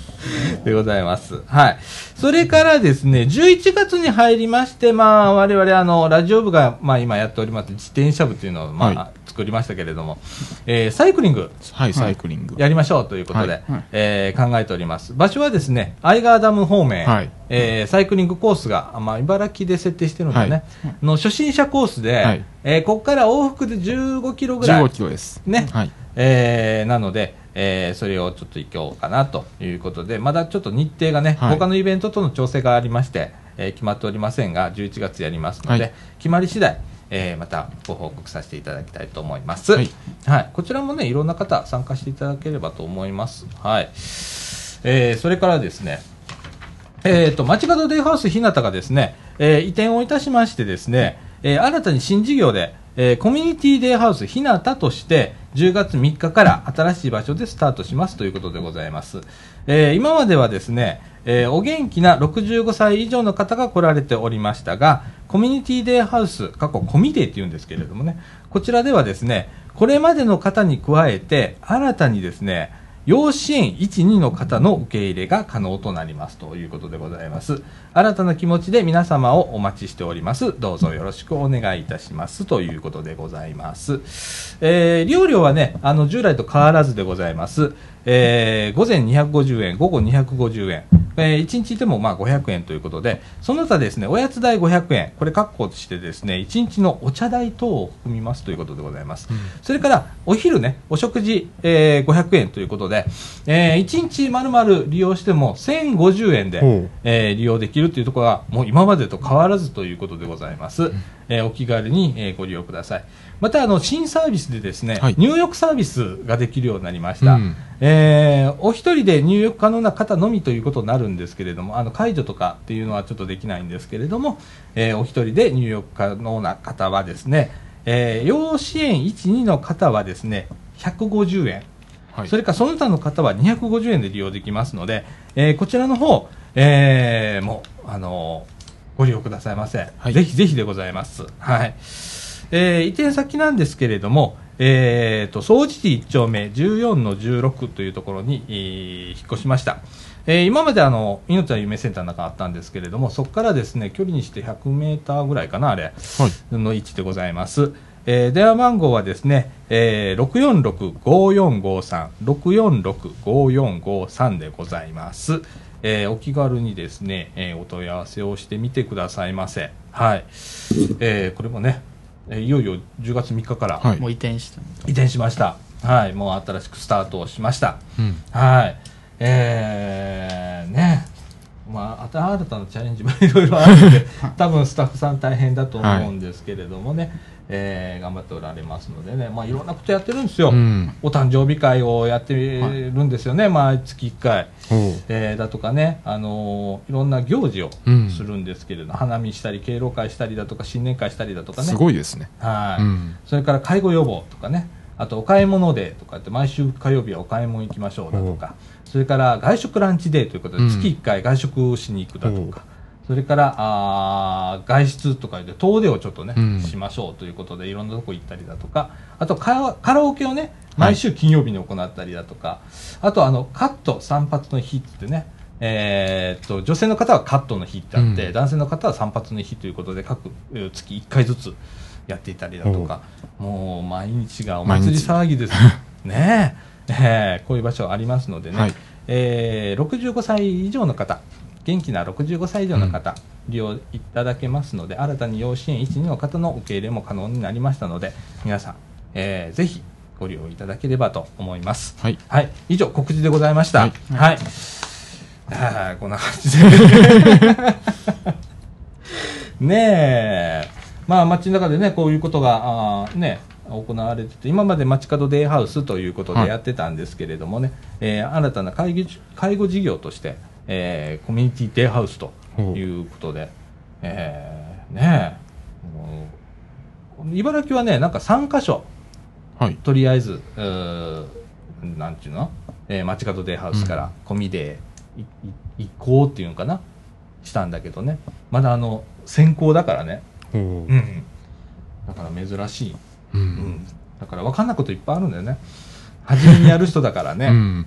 でございます。はい。それからですね、11月に入りまして、まあ、我々、あの、ラジオ部が、まあ、今やっております、自転車部というのを、まあ、は作りましたけれども、えーサイクリング、はい、サイクリング。やりましょうということで、はいはいえー考えております。場所はですね、アイガーダム方面、はいえーサイクリングコースが、あまあ、茨城で設定してるんでね、の初心者コースで、はいえーここから往復で15キロぐらい15、キロです。ねはい。えーなので、えーそれをちょっと行こうかなということで、まだちょっと日程がね、はい他のイベントとの調整がありまして、えー決まっておりませんが、11月やりますので、はい決まり次第、えーまたご報告させていただきたいと思います。はいはい、こちらもね、いろんな方参加していただければと思います。はい。えーそれからですね、えー、と街角デイハウス日向がですね、えー移転をいたしましてですね、えー新たに新事業で、えーコミュニティデイハウスひなたとして10月3日から新しい場所でスタートしますということでございます。えー今まではですね、えーお元気な65歳以上の方が来られておりましたが、コミュニティデイハウス、過去コミデイって言うんですけれどもね、こちらではですね、これまでの方に加えて、新たにですね、養子縁1、2の方の受け入れが可能となりますということでございます。新たな気持ちで皆様をお待ちしております。どうぞよろしくお願いいたしますということでございます。えー、利用料はね、あの、従来と変わらずでございます。えー、午前250円、午後250円、えー、1日でもまあ500円ということで、その他ですね、おやつ代500円、これ確保してですね、1日のお茶代等を含みますということでございます。それから、お昼ね、お食事、えー、500円ということで、えー、1日丸々利用しても1050円で、えー利用できるというところが、もう今までと変わらずということでございます。えーお気軽に、えーご利用ください。また、あの、新サービスでですね、はい入浴サービスができるようになりました。うんえーお一人で入浴可能な方のみということになるんですけれども、あの解除とかっていうのはちょっとできないんですけれども、えーお一人で入浴可能な方はですね、えー養子縁1、2の方はですね、150円。はい。それからその他の方は250円で利用できますので、えーこちらの方、えーもう、あのーご利用くださいませ。はいぜひぜひでございます。はい。えー移転先なんですけれども、えーと、総持寺1丁目14の16というところに、えー引っ越しました。えー今まであの、命は夢センターの中あったんですけれども、そこからですね、距離にして100メーターぐらいかな、あれ。はい。の位置でございます。えー電話番号はですね、えー、646-5453、646-5453でございます。えーお気軽にですね、えーお問い合わせをしてみてくださいませ。はい。えーこれもね、えーいよいよ10月3日からはいもう移転した。移転しました。はい。もう新しくスタートをしました。うん。はい。えー、ね。た新たなチャレンジもいろいろあるんで 多分スタッフさん大変だと思うんですけれどもね、えー頑張っておられますのでね、まあ、いろんなことやってるんですよ、うん。お誕生日会をやってるんですよね、毎月1回、えーだとかね、あのーいろんな行事をうん。するんですけれど、花見したり敬老会したりだとか新年会したりだとかね。すごいですね。はい、うん。それから介護予防とかね、あとお買い物デーとかって、毎週火曜日はお買い物行きましょうだとか、それから外食ランチデーということで、うん。月1回外食しに行くだとか、それからあー外出とかで遠出をちょっとね、うん。しましょうということで、いろんなとこ行ったりだとか、あとカラカラオケをね、毎週金曜日に行ったりだとか、あとあのカット散髪の日ってね、えーっと女性の方はカットの日ってあって、うん。男性の方は散髪の日ということで各えー月1回ずつやっていたりだとか。もう毎日がお祭り騒ぎです ねええーこういう場所ありますのでね、はいえー65歳以上の方元気な65歳以上の方、利用いただけますので新たに要支援1、2の方の受け入れも可能になりましたので皆さん、えーぜひご利用いただければと思います。はい。はい、以上告知でございました。ははいい。あーこんな感じで。ねえ。まあ街の中でね、こういうことが、あーね、行われてて、今まで街角デイハウスということではい。やってたんですけれどもね、えー新たな介護介護事業として、えーコミュニティデイハウスということで、えーね茨城はね、なんか3カ所、はい。とりあえず、うーなんていうの、えー、街角デイハウスから込みでい、い行こうっていうのかな、したんだけどね、まだあの先行だからね、うん、だから珍しい、う。うんん、だから分かんないこといっぱいあるんだよね、初めにやる人だからね、うん。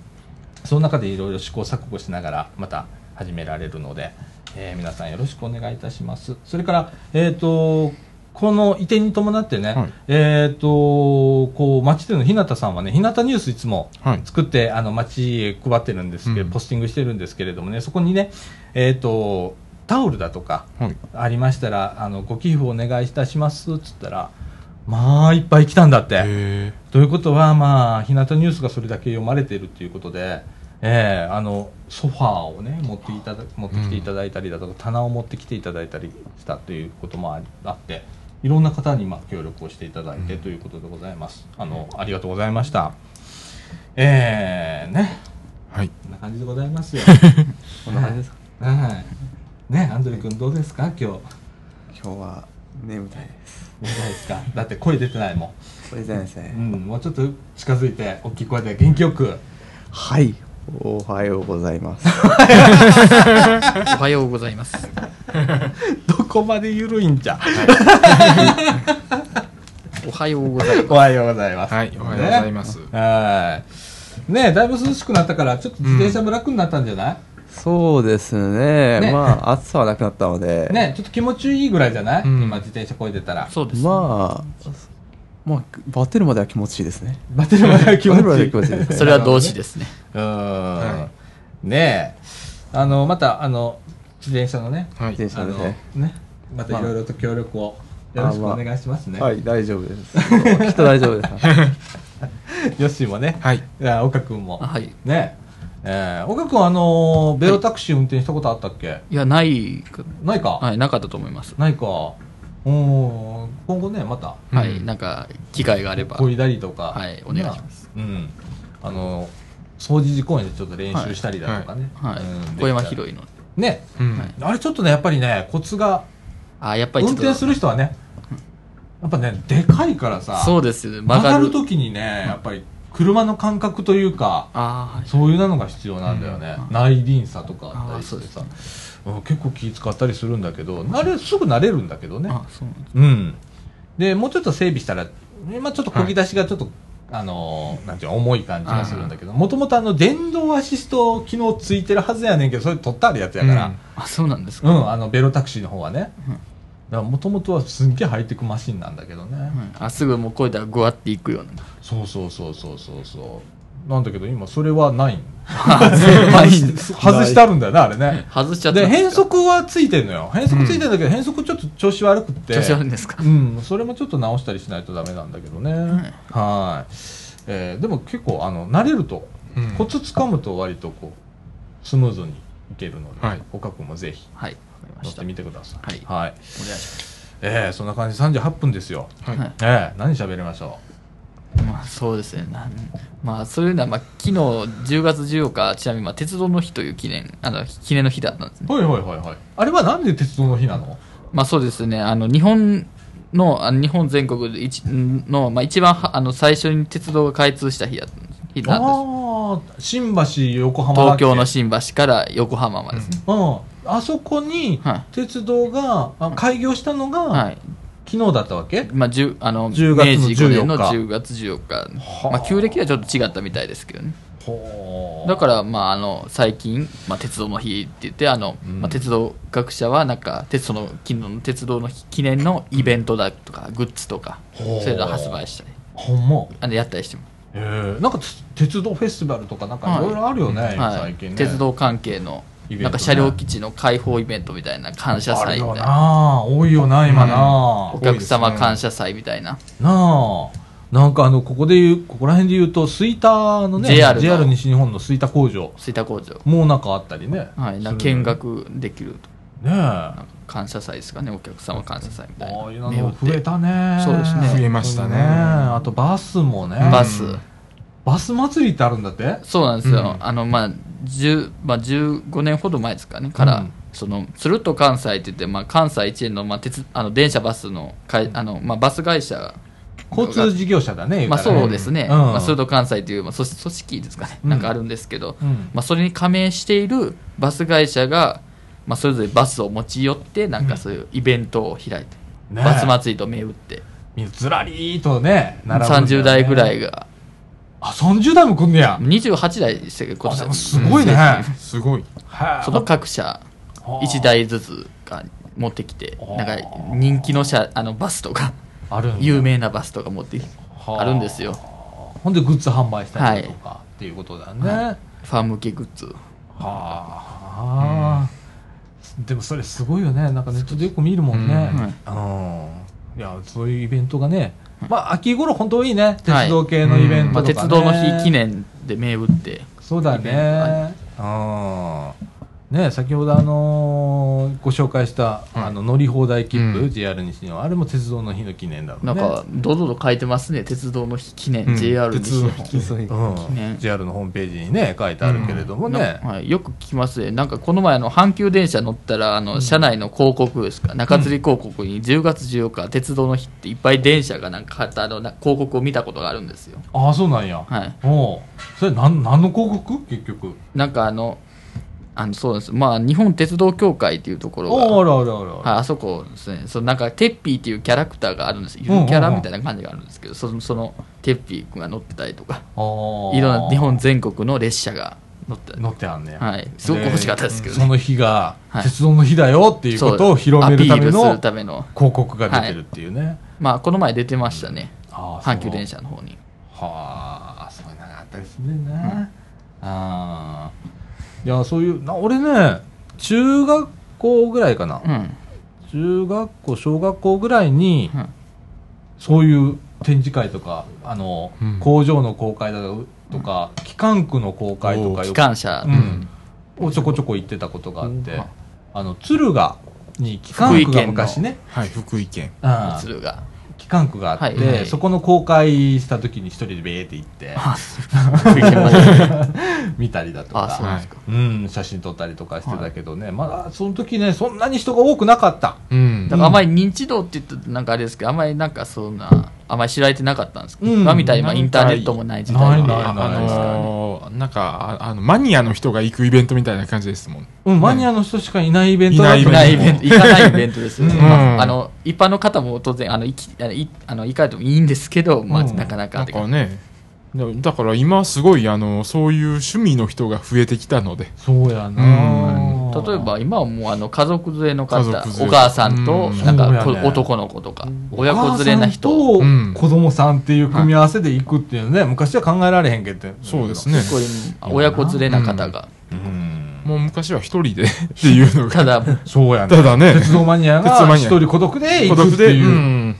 その中でいろいろ試行錯誤しながら、また始められるので、えー皆さんよろしくお願いいたします。それから、えっ、と、この移転に伴ってね、はいえっ、と、こう、町での日向さんはね、日向ニュースいつもはい。作って、あの、町へ配ってるんですけど、うんポスティングしてるんですけれどもね、そこにね、えっ、と、タオルだとか、はい。ありましたら、あの、ご寄付お願いいたします、つったら、まあ、いっぱい来たんだって。へということは、まあ、日向ニュースがそれだけ読まれているということで、ええあのソファーをね持っていただ持ってきていただいたりだとか、棚を持ってきていただいたりしたということもありあっていろんな方にまあ協力をしていただいてということでございます、あのありがとうございました。ええね。え。はい。こんな感じでございますよ。こんな感じですか。はい。ねアンドリ君どうですか今日。今日は眠たいですどうですか。だって声出てないもん。これじゃないですね、うん、もうちょっと近づいて大きい声で元気よく。はい。おはようございます。おはようございます。どこまで緩いんじゃ。おはようございます。おはようございます。はい。おはようございます。ね。はい。ねえだいぶ涼しくなったから、ちょっと自転車も楽になったんじゃない、そうですねねまあ暑さはなくなったのでねえちょっと気持ちいいぐらいじゃない、うん今自転車こいでたら。そうです。まあまあバテるまでは気持ちいいですねバテるまでは気持ちいい。では気持ちいいですねそれは同志ですね。うーん、はねえあの、また、あの、自転車のね、はい。自転車あのねね、またいろいろと協力をよろしくお願いしますね。はい大丈夫です きっと大丈夫です ヨッシーもね、はい。岡君も。あはい。ねえー、岡君、あのベロタクシー運転したことあったっけ、いや、ないか、ないか、はい、なかったと思います。ないか。うん、今後ね、また、はい、うんなんか、機会があれば。こいだりとか、はいお願いします。うん。あの、掃除時公園でちょっと練習したりだとかね。はいうん。小山広いの。ね。うん。はいあれちょっとね、やっぱりね、コツが、あ、やっぱり。運転する人はね、やっぱね、でかいからさ、そうですよ。曲が曲がる。るときにね、やっぱり車の感覚というか。そういうのが必要なんだよね。内輪差とかあったりしてあさ。うん結構気使ったりするんだけど、慣れ、すぐ慣れるんだけどね。うなんでもうちょっと整備したら、今ちょっと漕ぎ出しがちょっと、あのーなんていうの重い感じがするんだけど、もともとあの、電動アシスト機能ついてるはずやねんけど、それ取ってあるやつやから、あ、そうなんですか。うん、あの、ベロタクシーの方はね。うんだから、もともとはすんげえハイテクマシンなんだけどね。はいあ、すぐもうこいたらグワっていくような。そうそうそうそうそうそう。なんだけど、今、それはないん。外してあるんだよね、あれね。外しちゃってで、変速はついてんのよ。変速ついてんだけど、変速ちょっと調子悪くって。調子悪いんですか？うん、それもちょっと直したりしないとダメなんだけどね。はい。えーでも結構、あの、慣れると、うんコツ掴むと割とこう、スムーズにいけるので、はい岡君もぜひはい乗ってみてください。はいはい。しますえー、そんな感じで38分ですよ。はいはいえー、何喋りましょまあそうですねなんまあそういうのは、まあ、昨日10月14日ちなみに、まあ、鉄道の日という記念あの記念の日だったんですねう。はいはいはいはい。あれはなんで鉄道の日なの？まあそうですね、あの日本の、日本全国で一の、まあ、一番はあの最初に鉄道が開通した日だったんです日なんですああ、新橋、横浜東京の新橋から横浜までですね。うん。あそこにはい鉄道が、あ開業したのが、はい。昨日だったわけ？まあ、10あの10月の明治5年の14日10月14日。はあまあ、旧暦はちょっと違ったみたいですけどね。だから、まあ、あの、最近、まあ、鉄道の日って言って、あの、うんまあ、鉄道各社は、なんか、鉄道の、昨日の鉄道の日記念のイベントだとか、グッズとか、そういうのを発売したり、ほんま？あの、やったりしてます。えー、なんかつ鉄道フェスティバルとかなんかいろいろあるよね、今はい、最近ね。鉄道関係の、ね。なんか車両基地の開放イベントみたいな感謝祭みたいな、な。多いよな、今な、お客様感謝祭みたいな、なあ。なんかあの、ここで言う、ここら辺で言うと、吹田のね、JR の。西日本の吹田工場。吹田工場、もうなんかあったりね。はい、な見学できると、ねえ。感謝祭ですかね、お客様感謝祭みたいな。ああいうの増えたね。そうですね。増えましたね。あとバスもね。バス、バス祭りってあるんだって？そうなんですよ、うん。あのまあ10まあ、15年ほど前ですかね、から、うん。その鶴と関西って言って、まあ、関西一円の,、まあ、鉄あの電車バスのかいあの、まあ、バス会社交通事業者だね、言まあそうですね、うん。まあ、それと関西という、まあ、組組織ですかね、うん。なんかあるんですけど、うんまあ、それに加盟しているバス会社が、まあ、それぞれバスを持ち寄って、なんかそういうイベントを開いて、ねバス祭りと銘打って、ずらりーとね、ね。30代ぐらい。が、あ、30代も来んねや。28代でしたけど、今あでも年すごいね。すごい。はいその各社1台ずつが持ってきて、なんか人気の車あのバスとか、あるんだ有名なバスとか持ってきてはああるんですよ、ほんでグッズ販売したりとか、っていうことだね。はファン向けグッズ。あ、でもそれすごいよね。なんかネットでよく見るもんね。うん。いや、そういうイベントがね。まあ、秋頃本当いいね。鉄道系のイベンまあ、トとか、ね鉄道の日記念で銘打って、そうだね。うん。ね、先ほどあのーご紹介した、うん。あの乗り放題切符、うん。JR 西日本あれも鉄道の日の記念だろうね。なんか、堂々と書いてますね、鉄道の日記念、うん。JR 西日本。金そういううん。記念。JR のホームページにね書いてあるけれどもね、なはい、よく聞きますね、なんかこの前あの、阪急電車乗ったら、あの車内の広告ですか、中吊り広告に10月14日、鉄道の日っていっぱい電車がなんかあのな広告を見たことがあるんですよ。ああそうなんや、はい。おう。それなん何の広告？結局。なんかあの、あのそうです、まあ、日本鉄道協会っていうところあが、あらあらあら、はい、あそこですね、そのなんか、テッピーっていうキャラクターがあるんです。よ、ゆうんうんうん。るキャラみたいな感じがあるんですけど、そのそのテッピー君が乗ってたりとか、いろんな日本全国の列車が乗って乗ってあんねや、はい、すごく欲しかったですけどそのね。日がはい。鉄道の日だよっていうことを広めるためのるための、広告が出てるっていうね、まあ、この前出てましたね、阪急電車車の方に。はあそういうのがあったりするね、ああいやそういうな俺ね中学校ぐらいかな、うん。中学校小学校ぐらいに、うん。そういう展示会とかあの、うん。工場の公開だとか、機関区の公開とか機よ関車、うん。をちょこちょこ行ってたことがあって、うん。あの敦賀に機関区が昔ね、はい、福井県。うん鶴が。機関区があって、はいそこの公開した時に一人でベーって行って 見たりだとあ、そうかなんですか。うん、写真撮ったりとかしてたけどね、まだその時ねそんなに人が多くなかったうんだからあまり認知度って言うとなんかあれですけど、あまりなんかそんな、あまり知られてなかったんですけど、うん。今みたいにまあインターネットもない時代であのーなんか、ああの、マニアの人が行くイベントみたいな感じですもん。うん、マニアの人しかいないイベントだったい行かないイベント、行かないイベントですよね。うん。まああの、一般の方も当然、あの、行き、あの、いあの行かれてもいいんですけど、まあ、うん。なかなかね、だだから今すごい、あの、そういう趣味の人が増えてきたので。そうやな、うん。例えば今はもうあの家族連れの方お母さんとうん。なんか男の子とか親子連れな人。お母さうん。んと子供さんっていう組み合わせで行くっていうね、昔は考えられへんけど。そうですね。親子連れな方が。うん。もう昔は一人で っていうのが。ただそうやね。ただね。鉄道マニアが鉄道マニア。一人孤独で行くって孤独で、いうう、ん、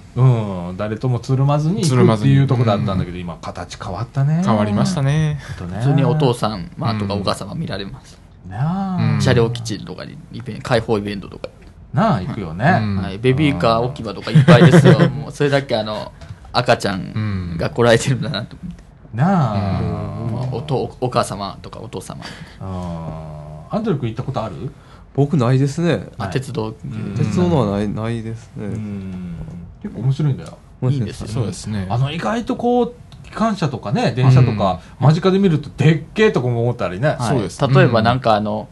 うん誰ともつるまずに行くってつるまずに。いうとこだったんだけど、今形変わったね。変わりましたね。とね。普通にお父さんまあうんとかお母さんが見られます。なあ、うん車両基地とかにイベン開放イベントとか、なあ、行くよね。うん。はい、ベビーカー置き場とかいっぱいですよ。もうそれだけあの赤ちゃんが来られてるんだなと思って、なあ。まあおとおお母様とかお父様、あーアンドレ君行ったことある？僕ないですね。まあ、はい鉄道、鉄道のはない、ないですね。うん。結構面白いんだよ。いいんですよそうですね。あの、意外とこう、機関車とかね、電車とか、間近で見るとでっけえとこも思ったりね。はい。そうです。例えばなんかあの、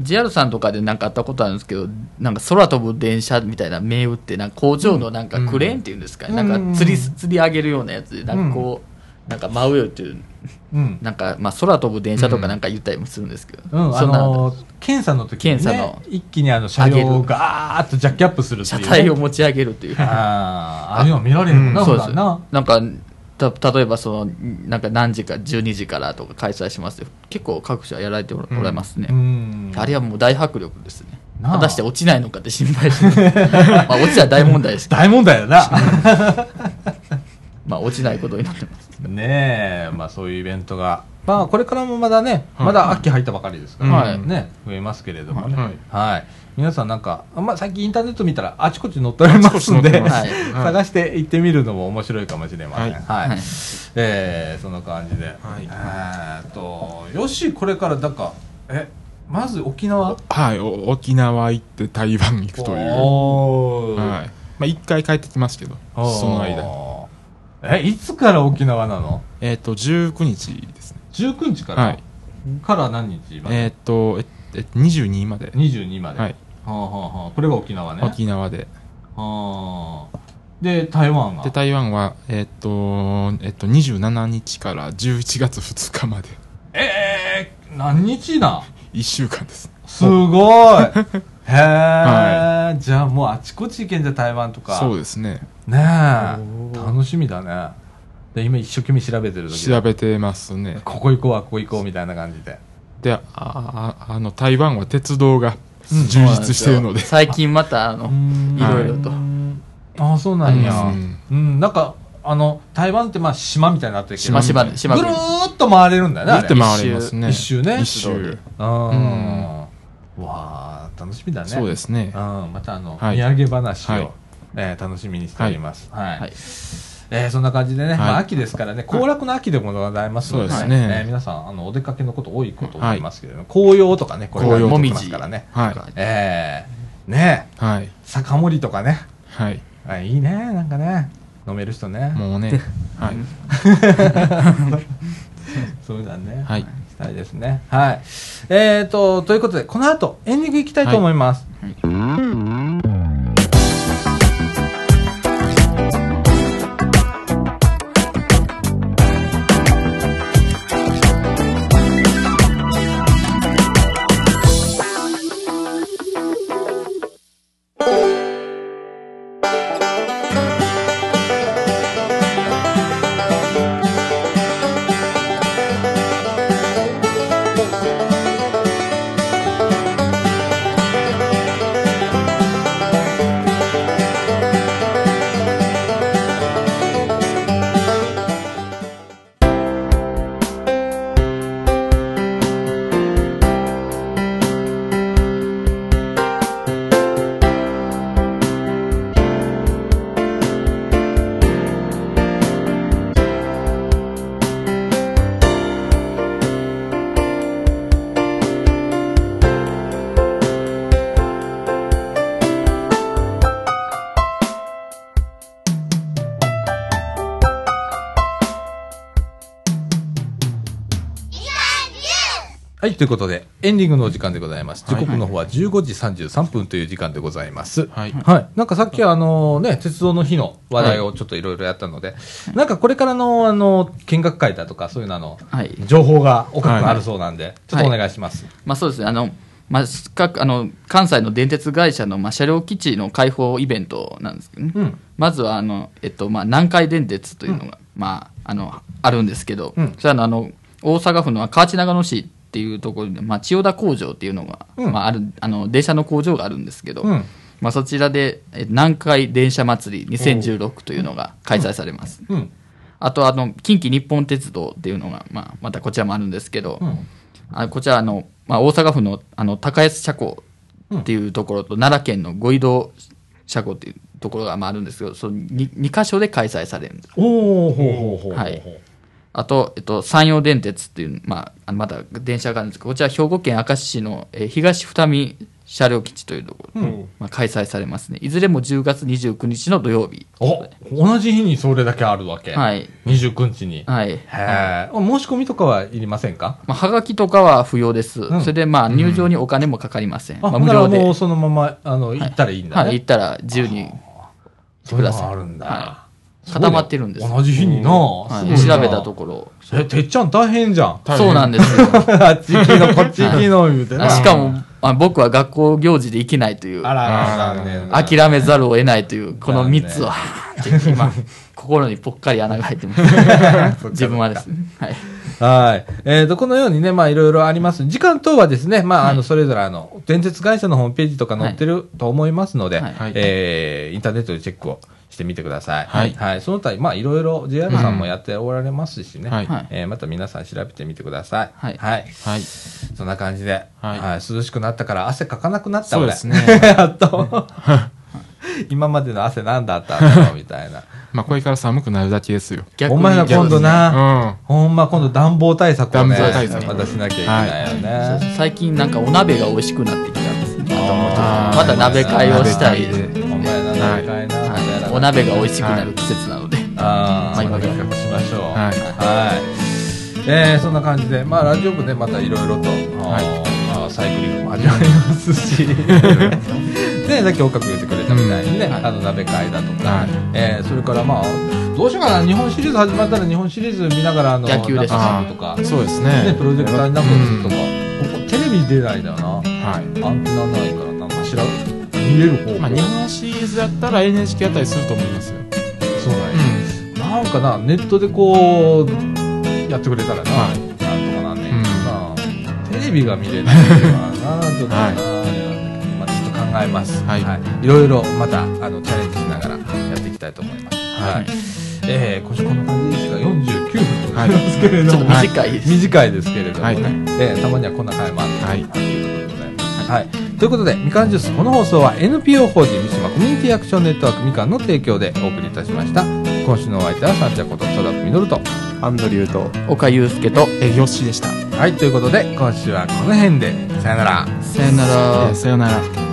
JR さんとかでなんかあったことあるんですけど、なんか空飛ぶ電車みたいな銘打って、なんか工場のなんかクレーンっていうんですかね、うん。なんか吊り、吊り上げるようなやつで、なんかこう、なんか真上をっていう、うん。なんかまあ空飛ぶ電車とかなんか言ったりもするんですけど、うん、あそんなのー検査の時に、ね、検査の。一気にあの車両をガーッとジャッキアップするってい車う、ね、体を持ち上げるという。あーああいうの見られるもんな、うんそうですな。なんかた例えばそのなんか何時か12時からとか開催しますよ。結構各社やられておられますね、うん。あれはもう大迫力ですね。果たして落ちないのかって心配して まあ落ちは大問題です大問題だな。まあ、落ちないことになってますねえ、まあそういうイベントが。まあこれからもまだね、はいまだ秋入ったばかりですから、はいね、増えますけれどもね。はいはい。皆さんなんか、あまあ最近インターネット見たらあちこち載っておりますんで、探して行ってみるのも面白いかもしれません。はいはい。はいえー、そんな感じで。えーっと、よし、これから、なんか、え、まず沖縄？はい、お沖縄行って台湾行くという。はい。まあ、一回帰ってきますけど、その間に。え、いつから沖縄なの？えっ、と、19日ですね。?19 日から、はいから何日まで、えっ、と、ええ22まで。22まで。はい。はあはあはあ、これが沖縄ね。沖縄で。はあで、台湾が。で、台湾は、えっ、と、えっ、と、27日から11月2日まで。えー、何日な？1週間です。すごい へえ、はじゃあもうあちこち行けんじゃ台湾とか。そうですね。ねえ。楽しみだね。で、今一生懸命調べてる時調べてますね。ここ行こうはここ行こうみたいな感じで。で、あああの、台湾は鉄道がうん充実してるので。最近またあの いろいろと、ああ、そうなんや。ううんん、なんか、あの、台湾ってまあ島みたいになってるけど、島島で島ぐるーっと回れるんだよね。ぐるって回れますね。一周ね一周。うん。うんわあ、楽しみだね。そうですねう。ん、またあの、はい土産話を、はいえー楽しみにしております。はい。はいえーそんな感じでね、はいまあ秋ですからね、行楽の秋でもございますので、そうですねえー皆さん、あの、お出かけのこと多いこと思いますけれども、紅葉とかね、これから紅葉出てきますからね。はい。えーねはい。酒盛りとかね、はい。あいいね、なんかね、飲める人ね。もうね。はい。そうだね。はいしたいですね。はい。えーと、ということで、この後、エンディングいきたいと思います。ということで、エンディングのお時間でございます。時刻の方は15時33分という時間でございます。はい。はい。なんかさっきあのね、鉄道の日の話題をちょっといろいろやったので、なんかこれからのあの、見学会だとかそういうのあの、はい。情報がおかくあるそうなんで、ちょっとお願いします。まあそうですね、あの、まあ、各あの関西の電鉄会社の、まあ、車両基地の開放イベントなんですけどね、うん。まずはあの、えっとまあ、南海電鉄というのが、まあ、あのあるんですけど、うん。それはあの大阪府の河内長野市っていうところに、まあ、千代田工場っていうのが、うんまあ、あるあの電車の工場があるんですけど、うんまあ、そちらでえ南海電車祭り2016というのが開催されます。うん。あとあの近畿日本鉄道っていうのが、まあ、またこちらもあるんですけど、うん。あこちらあの、まあ、大阪府のあの高安車庫っていうところと、奈良県の五移動車庫っていうところがまああるんですけど、その 2, 2箇所で開催されるんです。おおほうほうほうほう。はいあと、えっと、山陽電鉄っていう、まあ、まだ電車があるんですけど、こちら兵庫県明石市の、えー東二見車両基地というところで、まあ、開催されますね。いずれも10月29日の土曜日。お同じ日にそれだけあるわけ。はい。29日に。はい。へえ。申し込みとかはいりませんか？まあ、はがきとかは不要です。んそれで、まあ、入場にお金もかかりません。あ、まあ、ほんなら無料で。もうそのまま、あの、行ったらいいんだはい、ね。行ったら自由にそういうのくださいがあるんだ。はいね固まってるんです。同じ日にな。はい、調べたところ。え、てっちゃん大変じゃん。大変そうなんですよ。あっち行きの、こっち行きの、言うてな。あしかも、あ僕は学校行事で行けないという、あら。諦めざるを得ないという、この3つは、今、心にぽっかり穴が入ってます。自分はですね。はい。はい。えっ、と、このようにね、まあ、いろいろあります。時間等はですね、まあ、あの、それぞれあの、電鉄会社のホームページとか載ってると思いますので、はいはいえーインターネットでチェックをしてみてください。はいはい。その他、まあ、いろいろ JR さんもやっておられますしね。はいはいえーまた皆さん調べてみてください。はいはい。はい。そんな感じで、ははいい涼しくなったから汗かかなくなったそうですね。やっと。今までの汗何だったんだろうみたいな。まあ、これから寒くなるだけですよ。お前ら今度うな、ん。ほんま今度暖房対策をね、暖房対策またしなきゃいけないよね。最近なんかお鍋が美味しくなってきたんですね。またもうちょっとあーまた鍋会をしたい。鍋会でお前ら鍋会な、はいお鍋が美味しくなる季節なので。ああ、まあ今から。企画しましょう。はい。はい。えー、そんな感じで、まあ、ラジオ部ね、またいろいろと、あーまあ、サイクリングも始まりますし、ね、さっき岡君言ってくれたみたいにね、はい。あの、鍋会だとか、はい。えー、それからまあ、どうしようかな、日本シリーズ始まったら日本シリーズ見ながら、あの、野球です。中サブとか、そうですね、ね。プロジェクターになんか映るとか、ここテレビ出ないんだよな。はい。アンテナないから、な。んかしら、見れる方法。まあ、日本シリーズだったら NHK あたりすると思いますよ。そうだね。なんかな、ネットでこう、やってくれたらな、はいなんとかなんねんうんけどな、テレビが見れるのはな、ちょっとな、はいまあ、ちょっと考えます。はいい。ろいろまた、あの、チャレンジしながらやっていきたいと思います。は。はいえー、今週こんな感じですが、49分でございますけれども、ちょっと短いです。短いですけれどもね、はいえーたまにはこんな会もあって、はいということで。はい。ということで、みかんジュース、この放送は NPO 法人三島コミュニティアクションネットワークみかんの提供でお送りいたしました。今週のお相手は、さんちゃんこと、佐田みのると。アンドリューと岡祐介と、え、よっしーでした。はい、ということで、今週はこの辺で、さよなら。さよならえー。さよなら。